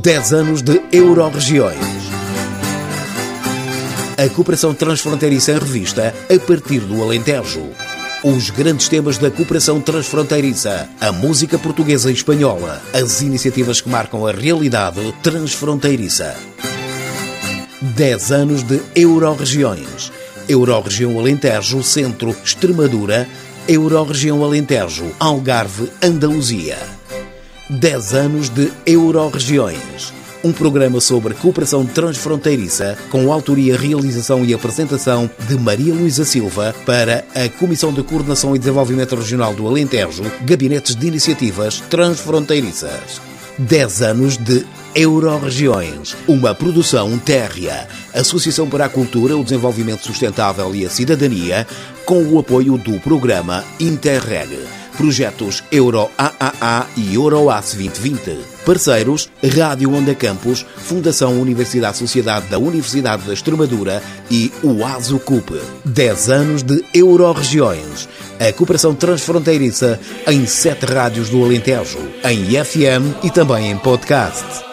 10 anos de Euroregiões. A cooperação transfronteiriça em revista a partir do Alentejo. Os grandes temas da cooperação transfronteiriça, a música portuguesa e espanhola, as iniciativas que marcam a realidade transfronteiriça. 10 anos de Euroregiões. Euroregião Alentejo, Centro, Extremadura, Euroregião Alentejo, Algarve, Andaluzia. 10 anos de Euroregiões. Um programa sobre cooperação transfronteiriça com autoria, realização e apresentação de Maria Luísa Silva para a Comissão de Coordenação e Desenvolvimento Regional do Alentejo, Gabinetes de Iniciativas Transfronteiriças. 10 anos de Euroregiões, uma produção térrea, Associação para a Cultura, o Desenvolvimento Sustentável e a Cidadania, com o apoio do programa Interreg. Projetos Euro AAA e Euroace 2020. Parceiros Rádio Onda Campus, Fundação Universidade Sociedade da Universidade da Extremadura e o ASUCUP. 10 anos de Euroregiões. A cooperação transfronteiriça em sete rádios do Alentejo, em FM e também em podcast.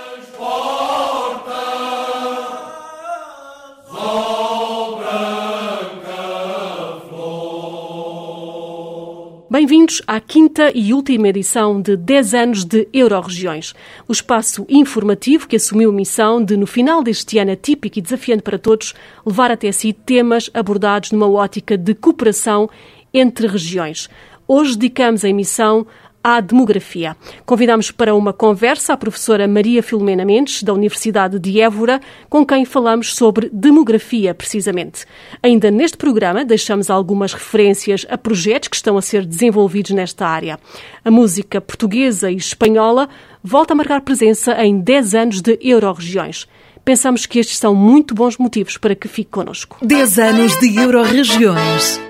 Bem-vindos à quinta e última edição de 10 anos de Euroregiões, o espaço informativo que assumiu a missão de, no final deste ano atípico e desafiante para todos, levar até si temas abordados numa ótica de cooperação entre regiões. Hoje dedicamos a emissão à demografia. Convidamos para uma conversa a professora Maria Filomena Mendes, da Universidade de Évora, com quem falamos sobre demografia, precisamente. Ainda neste programa, deixamos algumas referências a projetos que estão a ser desenvolvidos nesta área. A música portuguesa e espanhola volta a marcar presença em 10 anos de Euroregiões. Pensamos que estes são muito bons motivos para que fique connosco. 10 anos de Euroregiões.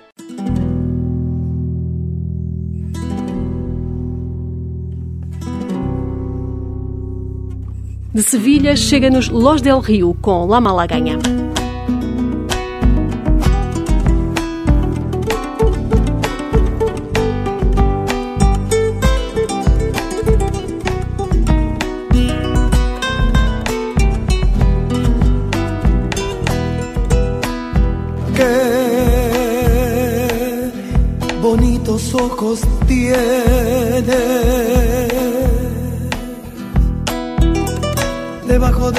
De Sevilha chega-nos Los del Rio com La Malaganha.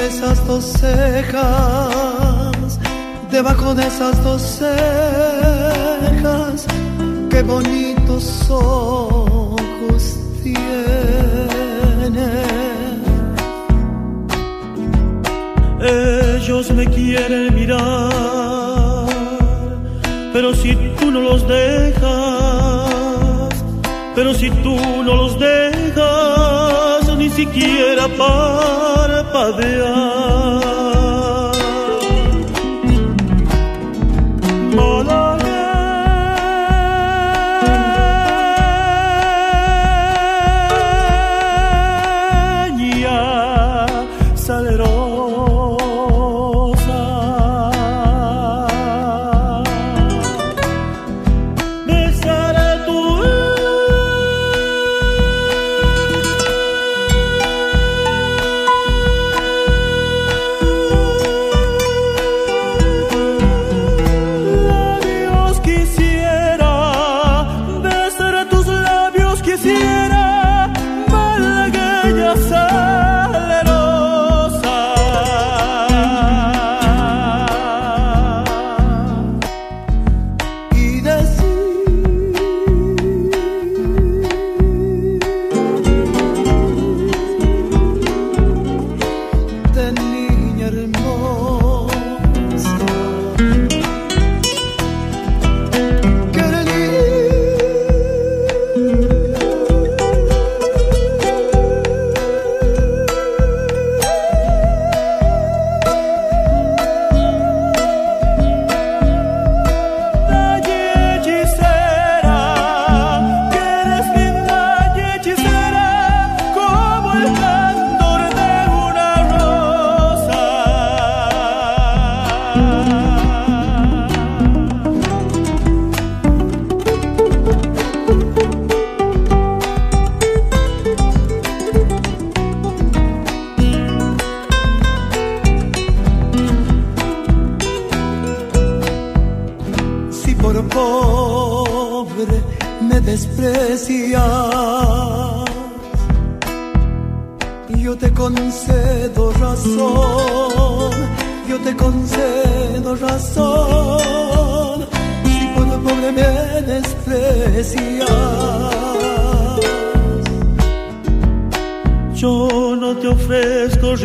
Esas dos cejas, debajo de esas dos cejas, qué bonitos ojos tiene. Ellos me quieren mirar, pero si tú no los dejas, pero si tú no los dejas, ni siquiera Kapadı ya.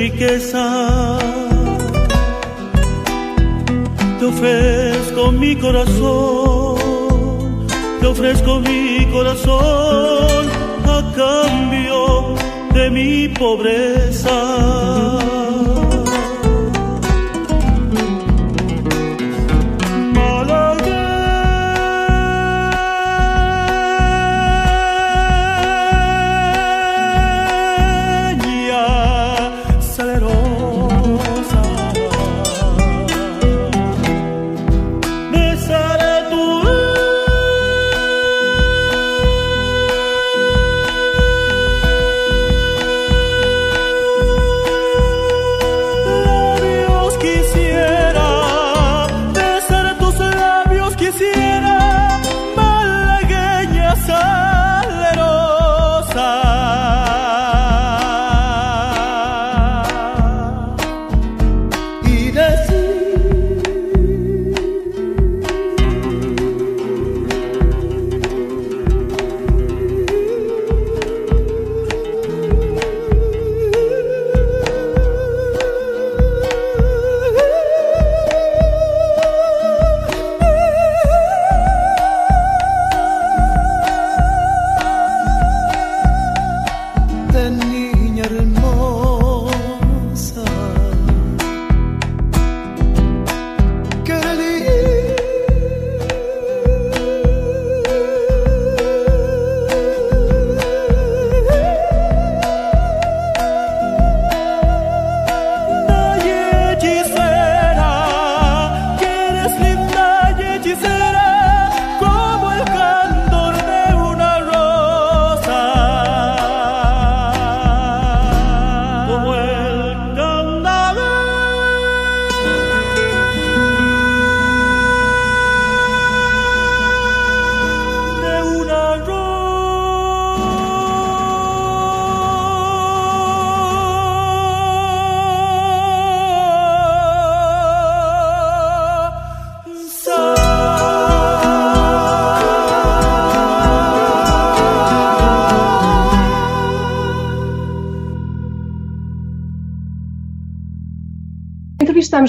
Riqueza, te ofrezco mi corazón, te ofrezco mi corazón a cambio de mi pobreza.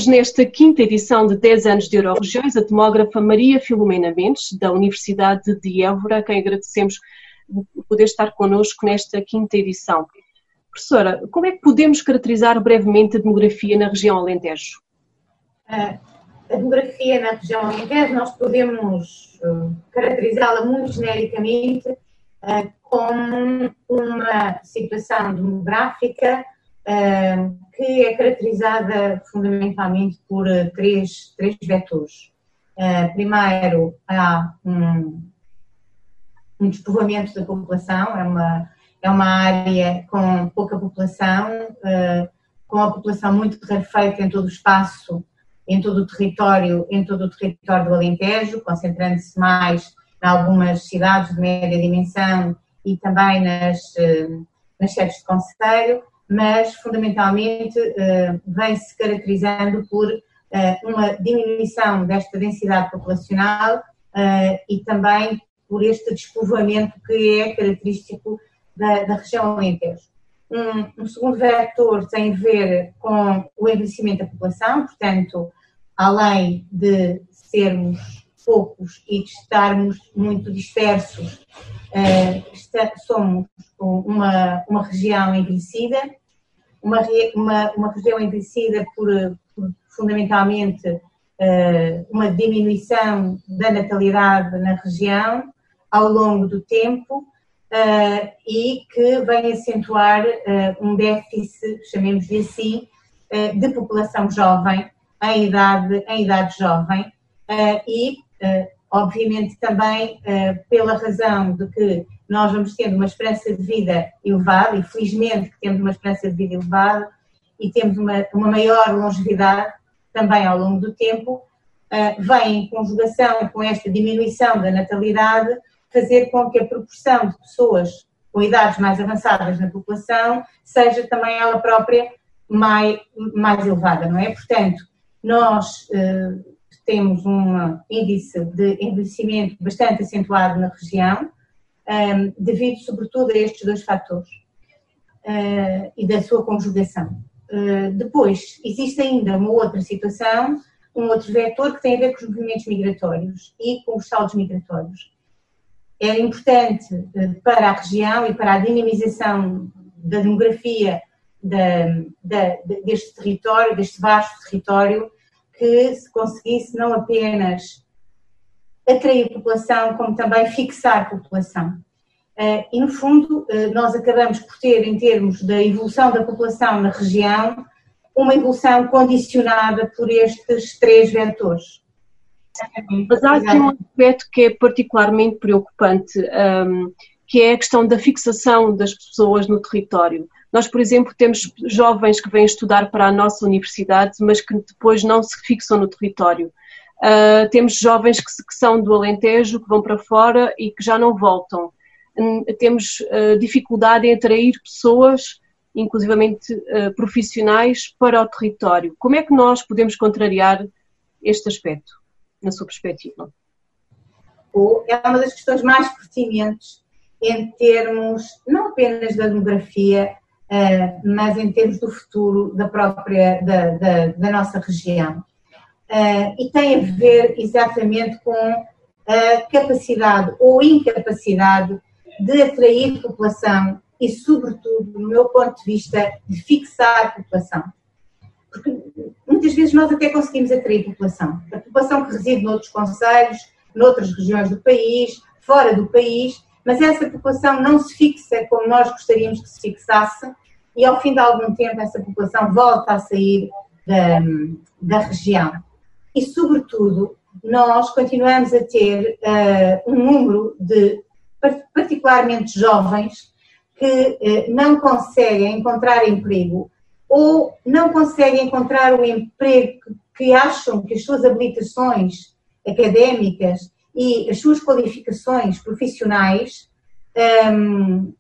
Nesta quinta edição de 10 anos de Euroregiões a demógrafa Maria Filomena Mendes, da Universidade de Évora, a quem agradecemos poder estar connosco nesta quinta edição. Professora, como é que podemos caracterizar brevemente a demografia na região Alentejo? A demografia na região Alentejo, nós podemos uh, caracterizá-la muito genericamente uh, como uma situação demográfica que é caracterizada fundamentalmente por uh, três, três vetores. Primeiro, há um, um despovoamento da população, é uma, é uma área com pouca população, uh, com a população muito rarefeita em todo o espaço, em todo o território, em todo o território do Alentejo, concentrando-se mais em algumas cidades de média dimensão e também nas, nas sedes de conselho mas fundamentalmente uh, vem-se caracterizando por uh, uma diminuição desta densidade populacional uh, e também por este despovoamento que é característico da, da região Alentejo. Um, um, segundo vetor tem a ver com o envelhecimento da população, portanto, além de sermos poucos e de estarmos muito dispersos, uh, somos uma, uma região envelhecida, uma, uma, uma região envelhecida por, por fundamentalmente uh, uma diminuição da natalidade na região ao longo do tempo uh, e que vem acentuar um déficit, chamemos-lhe assim, de população jovem em idade, em idade jovem e obviamente também uh, pela razão de que nós vamos tendo uma esperança de vida elevada, e felizmente que temos uma esperança de vida elevada e temos uma, uma maior longevidade também ao longo do tempo, uh, vem em conjugação com esta diminuição da natalidade fazer com que a proporção de pessoas com idades mais avançadas na população seja também ela própria mais, mais elevada, não é? Portanto, nós eh, temos um índice de envelhecimento bastante acentuado na região, um, devido sobretudo a estes dois fatores uh, e da sua conjugação. Uh, depois, existe ainda uma outra situação, um outro vetor que tem a ver com os movimentos migratórios e com os saldos migratórios. É importante uh, para a região e para a dinamização da demografia da, da, deste território, deste vasto território, que se conseguisse não apenas atrair população, como também fixar população. Eh, e, no fundo, eh, nós acabamos por ter, em termos da evolução da população na região, uma evolução condicionada por estes três vetores. Mas há aqui um aspecto que é particularmente preocupante, um, que é a questão da fixação das pessoas no território. Nós, por exemplo, temos jovens que vêm estudar para a nossa universidade, mas que depois não se fixam no território. Uh, temos jovens que, que, são do Alentejo, que vão para fora e que já não voltam. Um, temos uh, dificuldade em atrair pessoas, inclusivamente uh, profissionais, para o território. Como é que nós podemos contrariar este aspecto, na sua perspectiva? É uma das questões mais pertinentes em termos não apenas da demografia, mas em termos do futuro da própria da, da, da nossa região uh, e tem a ver exatamente com a capacidade ou incapacidade de atrair população e, sobretudo, no meu ponto de vista, de fixar a população. Porque muitas vezes nós até conseguimos atrair população. A população que reside noutros conselhos, noutras regiões do país, fora do país, mas essa população não se fixa como nós gostaríamos que se fixasse e ao fim de algum tempo essa população volta a sair da, da região. E, sobretudo, nós continuamos a ter uh, um número de particularmente jovens que uh, não conseguem encontrar emprego ou não conseguem encontrar o emprego que acham que as suas habilitações académicas e as suas qualificações profissionais um, ehm,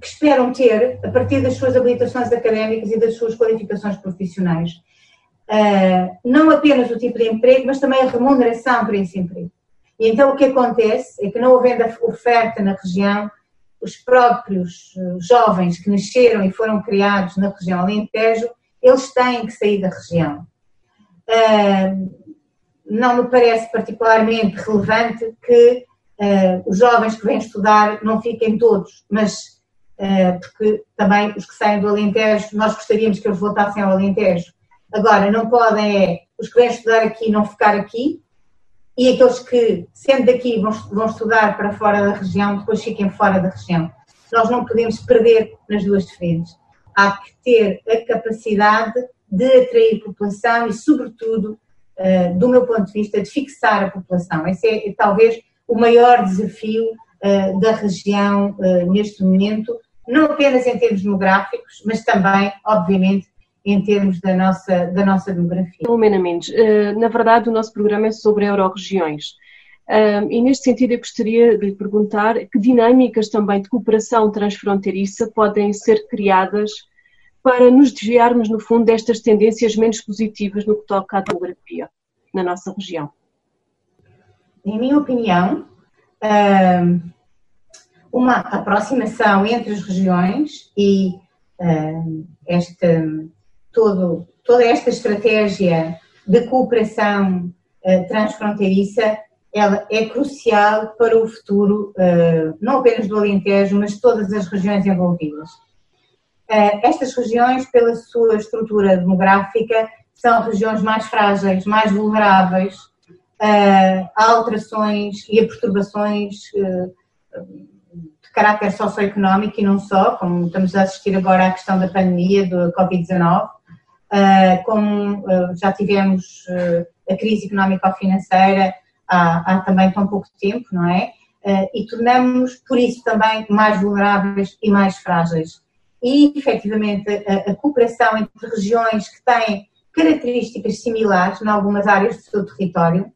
que esperam ter a partir das suas habilitações académicas e das suas qualificações profissionais uh, não apenas o tipo de emprego, mas também a remuneração para esse emprego. E então o que acontece é que não havendo oferta na região, os próprios eh, jovens que nasceram e foram criados na região Alentejo, eles têm que sair da região. Uh, não me parece particularmente relevante que uh, os jovens que vêm estudar não fiquem todos, mas uh, porque também os que saem do Alentejo, nós gostaríamos que eles voltassem ao Alentejo, Agora, não podem é os que vêm estudar aqui não ficar aqui e aqueles que, sendo daqui, vão, vão estudar para fora da região, depois fiquem fora da região. Nós não podemos perder nas duas frentes. Há que ter a capacidade de atrair população e, sobretudo, do meu ponto de vista, de fixar a população. Esse é, talvez o maior desafio uh, da região uh, neste momento, não apenas em termos demográficos, mas também, obviamente, em termos da nossa, da nossa demografia. Lumena Mendes, eh, na verdade o nosso programa é sobre euro-regiões. Eh, e neste sentido eu gostaria de lhe perguntar que dinâmicas também de cooperação transfronteiriça podem ser criadas para nos desviarmos, no fundo, destas tendências menos positivas no que toca à demografia na nossa região? Em minha opinião, eh, uma aproximação entre as regiões e esta todo, toda esta estratégia de cooperação uh, transfronteiriça ela é crucial para o futuro, não apenas do Alentejo, mas de todas as regiões envolvidas. Uh, estas regiões, pela sua estrutura demográfica, são regiões mais frágeis, mais vulneráveis a alterações e a perturbações de caráter socioeconómico e não só, como estamos a assistir agora à questão da pandemia, do Covid-19, ah, como já tivemos a crise económico-financeira há, há, também tão pouco tempo, não é? e tornamos, por isso, também mais vulneráveis e mais frágeis. E, efetivamente, a, a cooperação entre regiões que têm características similares em algumas áreas do seu território.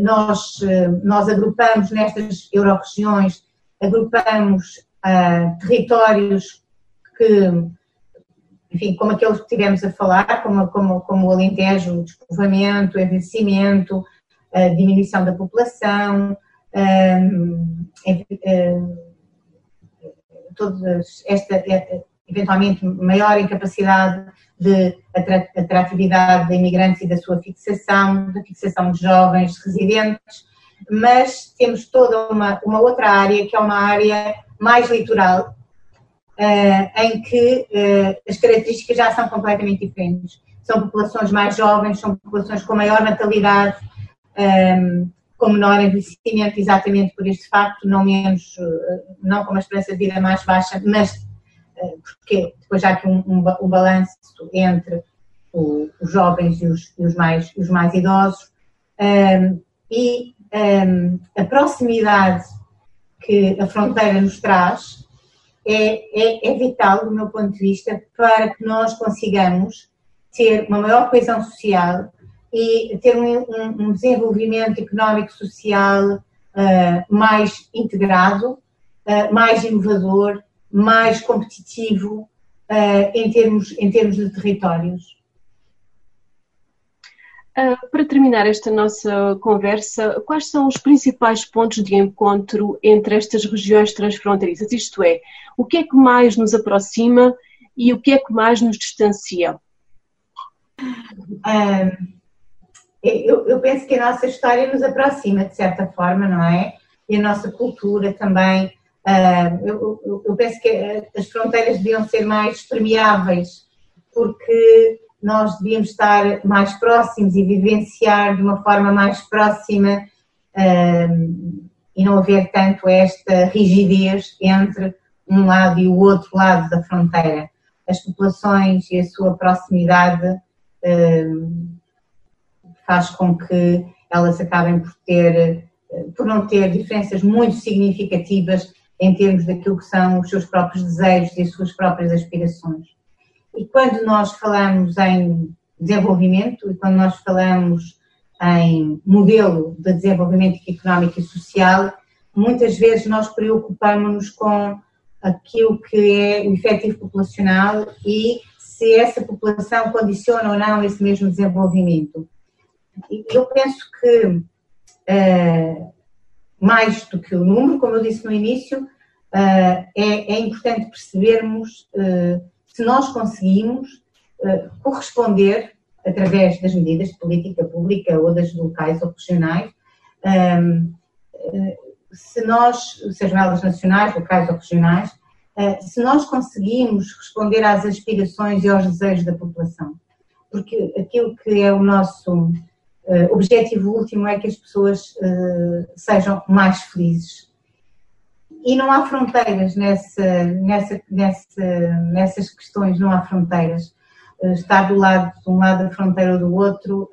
Nós, nós agrupamos nestas euroregiões, agrupamos territórios que, enfim, como aqueles que tivemos a falar, como, como, como o Alentejo, o despovoamento, o envelhecimento, a diminuição da população, um, todas esta eventualmente maior incapacidade de atratividade de imigrantes e da sua fixação, da fixação de jovens residentes, mas temos toda uma, uma outra área que é uma área mais litoral, uh, em que uh, as características já são completamente diferentes. São populações mais jovens, são populações com maior natalidade, ehm, com menor envelhecimento, exatamente por este facto, não menos, uh, não com uma esperança de vida mais baixa, mas porque depois há aqui um, um, um balanço entre o, os jovens e os, e os, mais, os mais idosos. Um, ehm, e um, a proximidade que a fronteira nos traz é, é, é, vital, do meu ponto de vista, para que nós consigamos ter uma maior coesão social e ter um, um desenvolvimento económico-social uh, mais integrado, uh, mais inovador, mais competitivo uh, em, termos, em termos de territórios. Uh, para terminar esta nossa conversa, quais são os principais pontos de encontro entre estas regiões transfronteiriças? Isto é, o que é que mais nos aproxima e o que é que mais nos distancia? Uh, eu, eu, penso que a nossa história nos aproxima, de certa forma, não é? E a nossa cultura também. Uh, eu, eu, penso que as fronteiras deviam ser mais permeáveis, porque nós devíamos estar mais próximos e vivenciar de uma forma mais próxima um, e não haver tanto esta rigidez entre um lado e o outro lado da fronteira. As populações e a sua proximidade um, faz com que elas acabem por ter, por não ter diferenças muito significativas em termos daquilo que são os seus próprios desejos e as suas próprias aspirações. E quando nós falamos em desenvolvimento e quando nós falamos em modelo de desenvolvimento económico e social, muitas vezes nós preocupamos-nos com aquilo que é o efetivo populacional e se essa população condiciona ou não esse mesmo desenvolvimento. Eu penso que, eh, mais do que o número, como eu disse no início, eh, é, é importante percebermos eh, se nós conseguimos corresponder, através das medidas de política pública ou das locais ou regionais, ehm, se nós, sejam elas nacionais, locais ou regionais, se nós conseguimos responder às aspirações e aos desejos da população. Porque aquilo que é o nosso objetivo último é que as pessoas sejam mais felizes e não há fronteiras nessa, nessa, nessa, nessas questões, não há fronteiras. Eh, estar do lado, de um lado da fronteira ou do outro,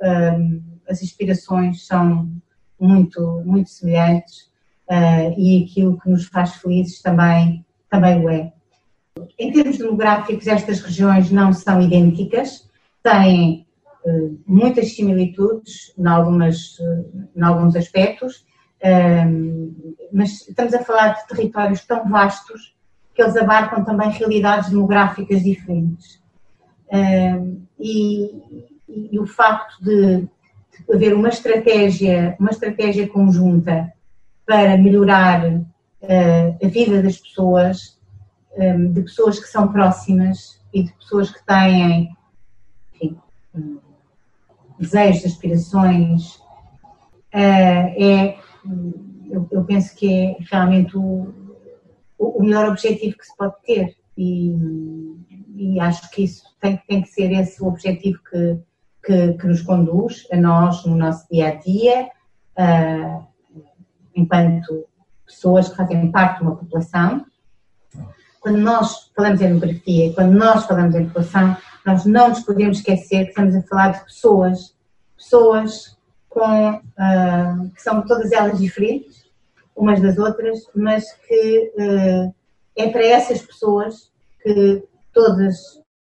as inspirações são muito, muito semelhantes e aquilo que nos faz felizes também, também o é. Em termos demográficos, estas regiões não são idênticas, têm muitas similitudes em, algumas, em alguns aspectos, mas estamos a falar de territórios tão vastos que eles abarcam também realidades demográficas diferentes. E, e o facto de, haver uma estratégia, uma estratégia conjunta para melhorar a vida das pessoas, de pessoas que são próximas e de pessoas que têm enfim, desejos, aspirações, uh, é eu, eu, penso que é realmente o, o melhor objetivo que se pode ter e, e acho que isso tem, tem que ser esse o objetivo que, que, que nos conduz a nós no nosso dia a dia, uh, enquanto pessoas que fazem parte de uma população. Quando nós falamos em demografia, quando nós falamos em população, nós não nos podemos esquecer que estamos a falar de pessoas, pessoas com, uh, que são todas elas diferentes, umas das outras, mas que uh, é para essas pessoas que todas,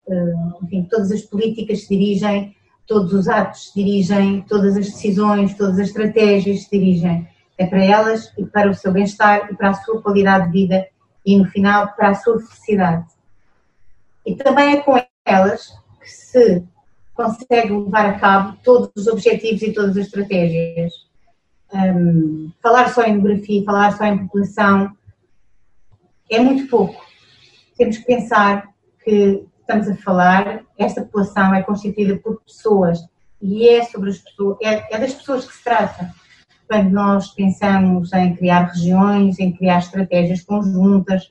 uh, enfim, todas as políticas se dirigem, todos os atos se dirigem, todas as decisões, todas as estratégias se dirigem. É para elas e para o seu bem-estar e para a sua qualidade de vida e, no final, para a sua felicidade. E também é com elas que se consegue levar a cabo todos os objetivos e todas as estratégias. Um, falar só em demografia, falar só em população é muito pouco. Temos que pensar que estamos a falar, esta população é constituída por pessoas e é sobre as pessoas, é, é das pessoas que se trata. Quando nós pensamos em criar regiões, em criar estratégias conjuntas,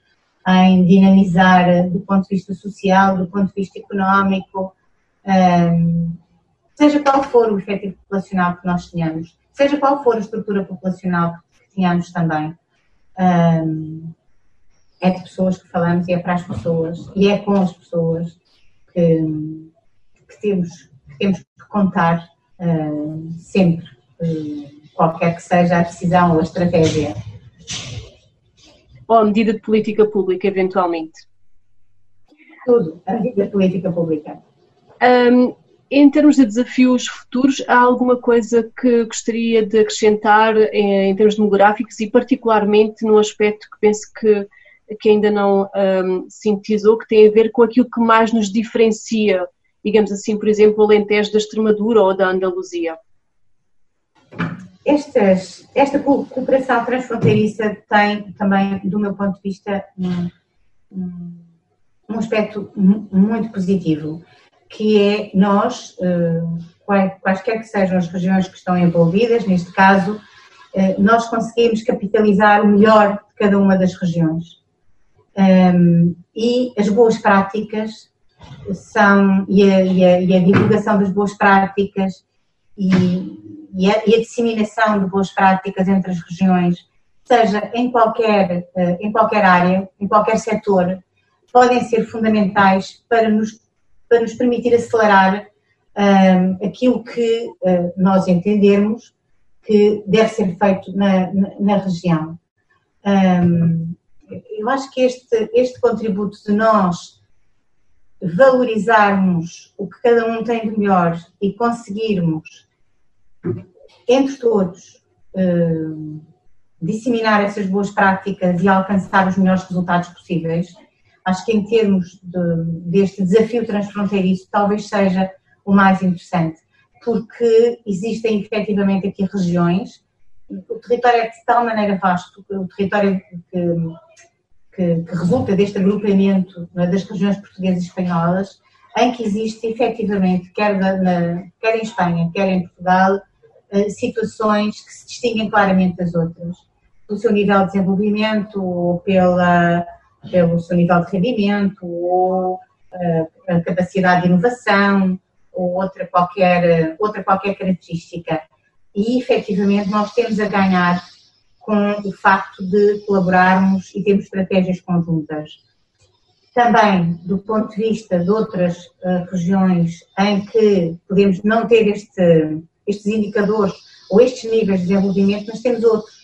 em dinamizar do ponto de vista social, do ponto de vista económico, um, seja qual for o efetivo populacional que nós tenhamos, seja qual for a estrutura populacional que tenhamos também. Um, é de pessoas que falamos e é para as pessoas e é com as pessoas que, que temos, que temos que contar uh, sempre, uh, qualquer que seja a decisão ou a estratégia. Ou a medida de política pública, eventualmente. Tudo, a medida de política pública. Um, em termos de desafios futuros, há alguma coisa que gostaria de acrescentar em, em termos demográficos e particularmente no aspecto que penso que que ainda não um, sintetizou, que tem a ver com aquilo que mais nos diferencia, digamos assim, por exemplo, o Alentejo da Extremadura ou da Andaluzia? Estas, esta cooperação transfronteiriça tem também, do meu ponto de vista, um, um aspecto muito positivo, que é nós, eh, quaisquer que sejam as regiões que estão envolvidas, neste caso, eh, nós conseguimos capitalizar o melhor de cada uma das regiões. Um, e as boas práticas são, e a, e, a, e a, divulgação das boas práticas e, e, a, e, a, disseminação de boas práticas entre as regiões, seja em qualquer, eh, em qualquer área, em qualquer setor, podem ser fundamentais para nos, para nos permitir acelerar um, aquilo que uh, nós entendermos que deve ser feito na, na, na região. Um, eu acho que este, este contributo de nós valorizarmos o que cada um tem de melhor e conseguirmos, entre todos, uh, disseminar essas boas práticas e alcançar os melhores resultados possíveis, acho que em termos de, deste desafio transfronteiriço talvez seja o mais interessante, porque existem efetivamente aqui regiões, o território é de tal maneira vasto, o território que que, que resulta deste agrupamento é, das regiões portuguesas e espanholas, em que existe efetivamente, quer, na, quer em Espanha, quer em Portugal, eh, situações que se distinguem claramente das outras, pelo seu nível de desenvolvimento, ou pela, pelo seu nível de rendimento, ou eh, a capacidade de inovação, ou outra qualquer, outra qualquer característica. E efetivamente nós temos a ganhar com o facto de colaborarmos e termos estratégias conjuntas. Também, do ponto de vista de outras uh, regiões em que podemos não ter este, estes indicadores ou estes níveis de desenvolvimento, mas temos outros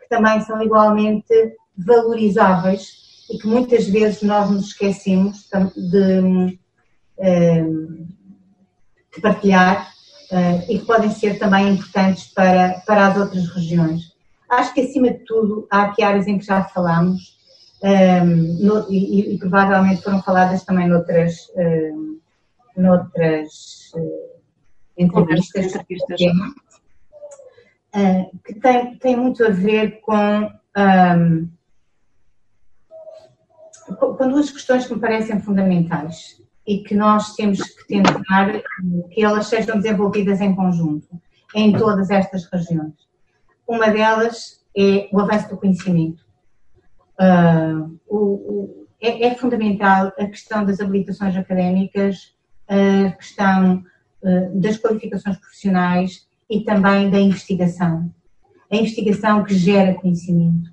que também são igualmente valorizáveis e que muitas vezes nós nos esquecemos de, eh, de partilhar uh, e que podem ser também importantes para, para as outras regiões. Acho que, acima de tudo, há aqui áreas em que já falamos um, no, e, e, provavelmente foram faladas também noutras, um, noutras uh, entrevistas, entrevistas. Uh, que tem, tem muito a ver com, um, com duas questões que me parecem fundamentais e que nós temos que tentar que elas sejam desenvolvidas em conjunto em todas estas regiões. Uma delas é o avanço do conhecimento. Uh, o, o, é, é, fundamental a questão das habilitações académicas, a questão das qualificações profissionais e também da investigação. A investigação que gera conhecimento.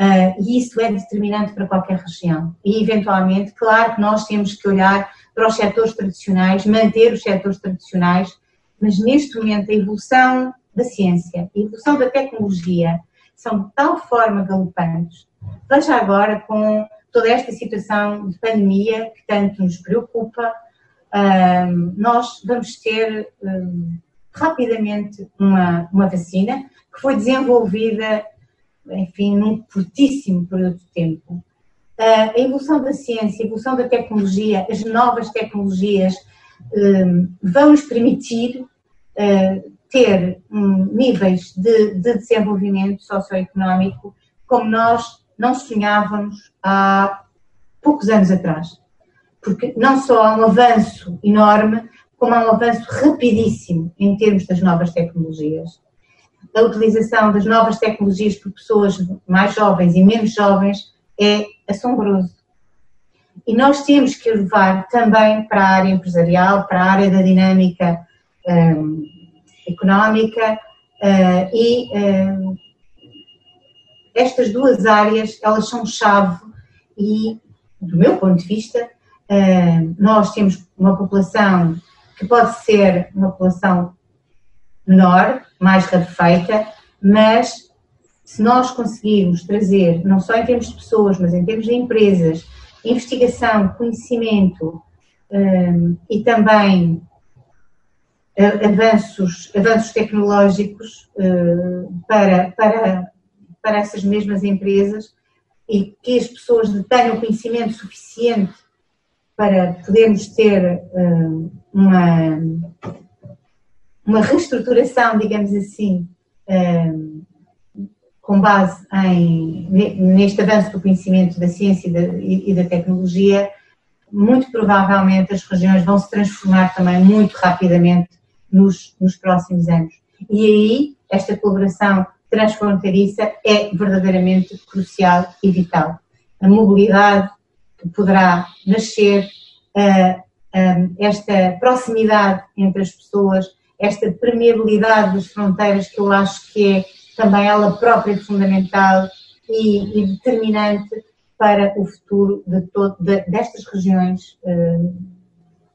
Uh, e isso é determinante para qualquer região. E, eventualmente, claro que nós temos que olhar para os setores tradicionais, manter os setores tradicionais, mas neste momento a evolução da ciência, a evolução da tecnologia são de tal forma galopantes. Veja agora com toda esta situação de pandemia que tanto nos preocupa, nós vamos ter rapidamente uma, uma vacina que foi desenvolvida, enfim, num curtíssimo período de tempo. A evolução da ciência, a evolução da tecnologia, as novas tecnologias vão nos permitir ter níveis de, de desenvolvimento socioeconómico como nós não sonhávamos há poucos anos atrás. Porque não só há um avanço enorme, como há um avanço rapidíssimo em termos das novas tecnologias. A utilização das novas tecnologias por pessoas mais jovens e menos jovens é assombroso. E nós temos que levar também para a área empresarial, para a área da dinâmica um, económica uh, e um, estas duas áreas elas são chave e do meu ponto de vista nós temos uma população que pode ser uma população menor, mais rarefeita, mas se nós conseguirmos trazer, não só em termos de pessoas, mas em termos de empresas, investigação, conhecimento um, e também avanços, avanços tecnológicos para, para, para essas mesmas empresas e que as pessoas tenham conhecimento suficiente para podermos ter uh, uma, uma reestruturação, digamos assim, uh, com base em, neste avanço do conhecimento da ciência e da, e da tecnologia, muito provavelmente as regiões vão se transformar também muito rapidamente nos, nos próximos anos. E aí, esta colaboração transfronteiriça é verdadeiramente crucial e vital. A mobilidade que poderá nascer, esta proximidade entre as pessoas, esta permeabilidade das fronteiras, que eu acho que é também ela própria fundamental e, e determinante para o futuro de, todo, de destas regiões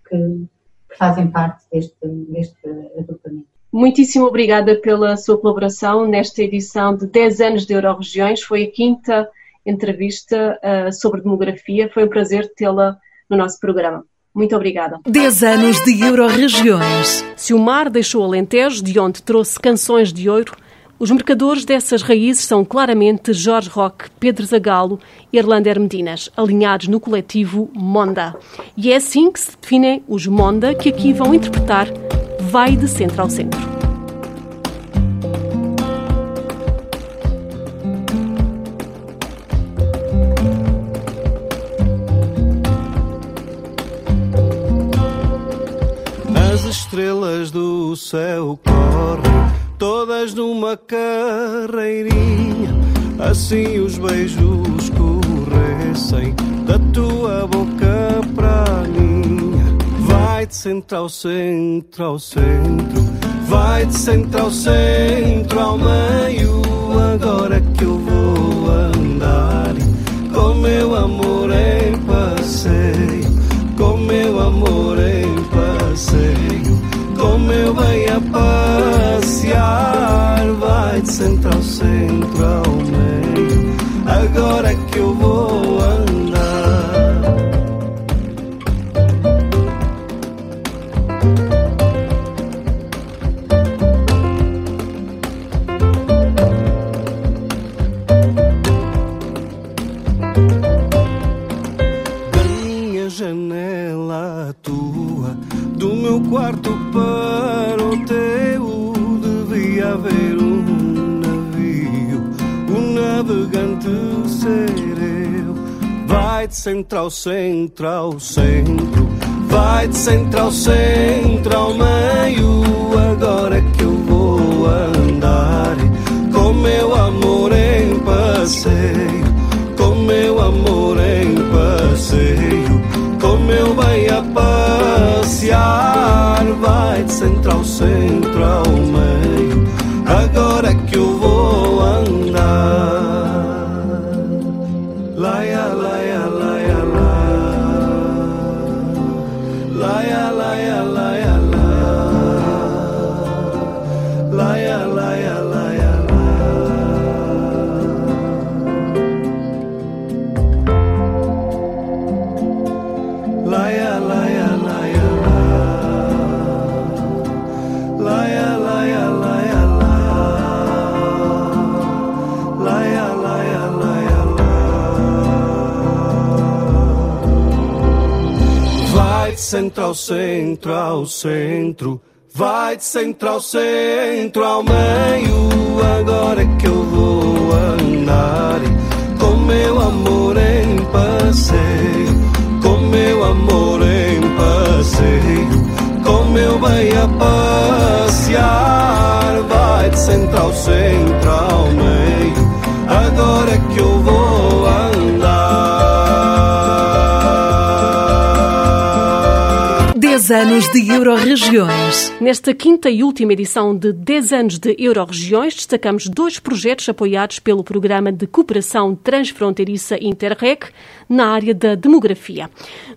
que, que fazem parte deste, deste agrupamento. Muitíssimo obrigada pela sua colaboração nesta edição de 10 anos de Euroregiões. Foi a quinta entrevista uh, sobre demografia. Foi um prazer tê-la no nosso programa. Muito obrigada. 10 anos de Euroregiões. Se o mar deixou Alentejo, de onde trouxe canções de ouro, os mercadores dessas raízes são claramente Jorge Roque, Pedro Zagalo e Erlander Hermedinas, alinhados no coletivo Monda. E é assim que se definem os Monda que aqui vão interpretar Vai de Centro ao Centro. Estrelas do céu correm todas numa carreirinha, assim os beijos corressem da tua boca para a minha. Vai de centro ao centro, ao centro, vai de centro ao centro, ao meio, agora que eu vou bem a passear, vai de centro ao centro ao meio. Agora que eu vou Vai de centro vai de centro ao meio. Agora que eu vou andar com meu amor em passeio, com meu amor em ao centro. Vai de centro ao centro ao meio. Agora é que eu vou andar com meu amor em passeio. Com meu amor em passeio. Com meu bem a passear. Vai de centro ao centro ao meio. Agora é que eu vou 10 anos de Euroregiões. Nesta quinta e última edição de 10 anos de Euroregiões, destacamos dois projetos apoiados pelo Programa de Cooperação Transfronteiriça Interreg na área da demografia.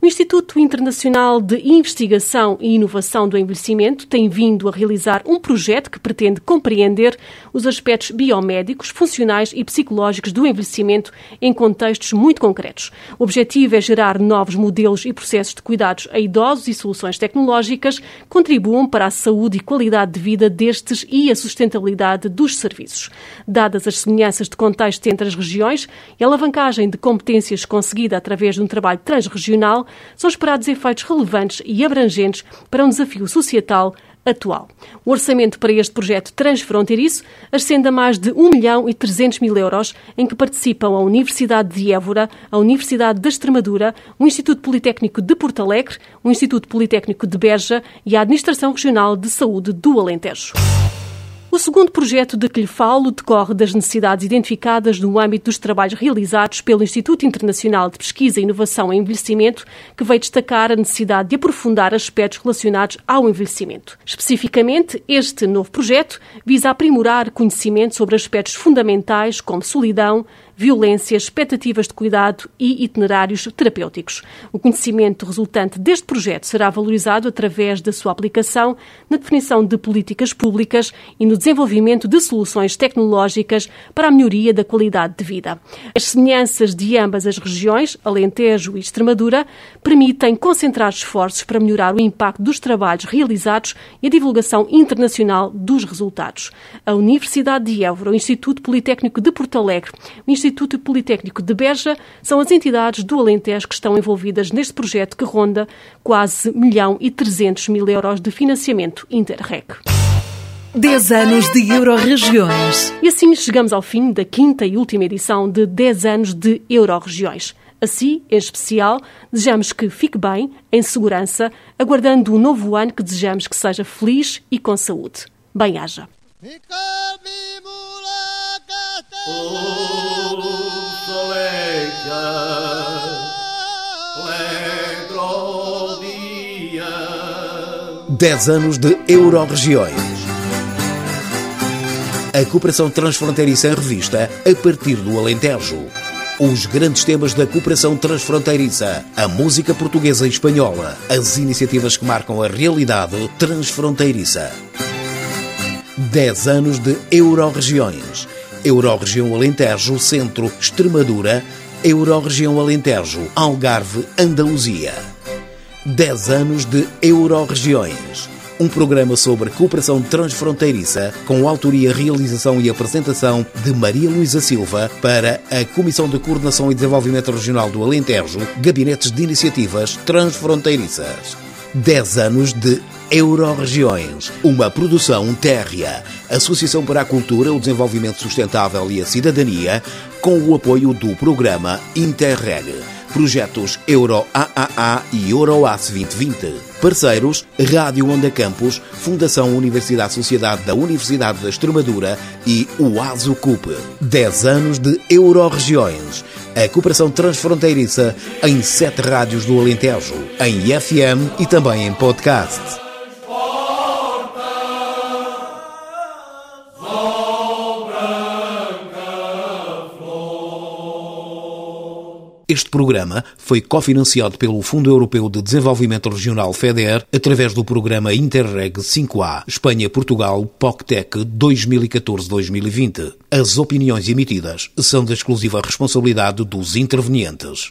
O Instituto Internacional de Investigação e Inovação do Envelhecimento tem vindo a realizar um projeto que pretende compreender os aspectos biomédicos, funcionais e psicológicos do envelhecimento em contextos muito concretos. O objetivo é gerar novos modelos e processos de cuidados a idosos e soluções tecnológicas contribuam para a saúde e qualidade de vida destes e a sustentabilidade dos serviços. Dadas as semelhanças de contexto entre as regiões e a alavancagem de competências conseguida através de um trabalho transregional, são esperados efeitos relevantes e abrangentes para um desafio societal atual. O orçamento para este projeto transfronteiriço ascende a mais de 1 milhão e 300 mil euros, em que participam a Universidade de Évora, a Universidade da Extremadura, o Instituto Politécnico de Porto Alegre, o Instituto Politécnico de Beja e a Administração Regional de Saúde do Alentejo. O segundo projeto de que lhe falo decorre das necessidades identificadas no âmbito dos trabalhos realizados pelo Instituto Internacional de Pesquisa e Inovação em Envelhecimento, que veio destacar a necessidade de aprofundar aspectos relacionados ao envelhecimento. Especificamente, este novo projeto visa aprimorar conhecimento sobre aspectos fundamentais como solidão, violência, expectativas de cuidado e itinerários terapêuticos. O conhecimento resultante deste projeto será valorizado através da sua aplicação na definição de políticas públicas e no desenvolvimento de soluções tecnológicas para a melhoria da qualidade de vida. As semelhanças de ambas as regiões, Alentejo e Extremadura, permitem concentrar esforços para melhorar o impacto dos trabalhos realizados e a divulgação internacional dos resultados. A Universidade de Évora, o Instituto Politécnico de Porto Alegre, o Instituto Instituto Politécnico de Beja são as entidades do Alentejo que estão envolvidas neste projeto que ronda quase 1 milhão e 300 mil euros de financiamento Interreg. 10 anos de Euroregiões. E assim chegamos ao fim da quinta e última edição de 10 anos de Euroregiões. Assim, em especial, desejamos que fique bem, em segurança, aguardando um novo ano que desejamos que seja feliz e com saúde. Bem-haja. Dez anos de Euroregiões. A cooperação transfronteiriça em revista a partir do Alentejo. Os grandes temas da cooperação transfronteiriça, a música portuguesa e espanhola, as iniciativas que marcam a realidade transfronteiriça. 10 anos de Euroregiões. Euroregião Alentejo, Centro, Extremadura, Euroregião Alentejo, Algarve, Andaluzia. 10 anos de Euroregiões. Um programa sobre cooperação transfronteiriça com autoria, realização e apresentação de Maria Luísa Silva para a Comissão de Coordenação e Desenvolvimento Regional do Alentejo, Gabinetes de Iniciativas Transfronteiriças. 10 anos de Euroregiões, uma produção térrea, Associação para a Cultura, o Desenvolvimento Sustentável e a Cidadania, com o apoio do programa Interreg. Projetos Euro AAA e Euroace 2020. Parceiros Rádio Onda Campos, Fundação Universidade Sociedade da Universidade da Extremadura e o ASUCUP. 10 anos de Euroregiões. A cooperação transfronteiriça em sete rádios do Alentejo, em FM e também em podcast. Este programa foi cofinanciado pelo Fundo Europeu de Desenvolvimento Regional FEDER através do programa Interreg 5A Espanha-Portugal POCTEC 2014-2020. As opiniões emitidas são da exclusiva responsabilidade dos intervenientes.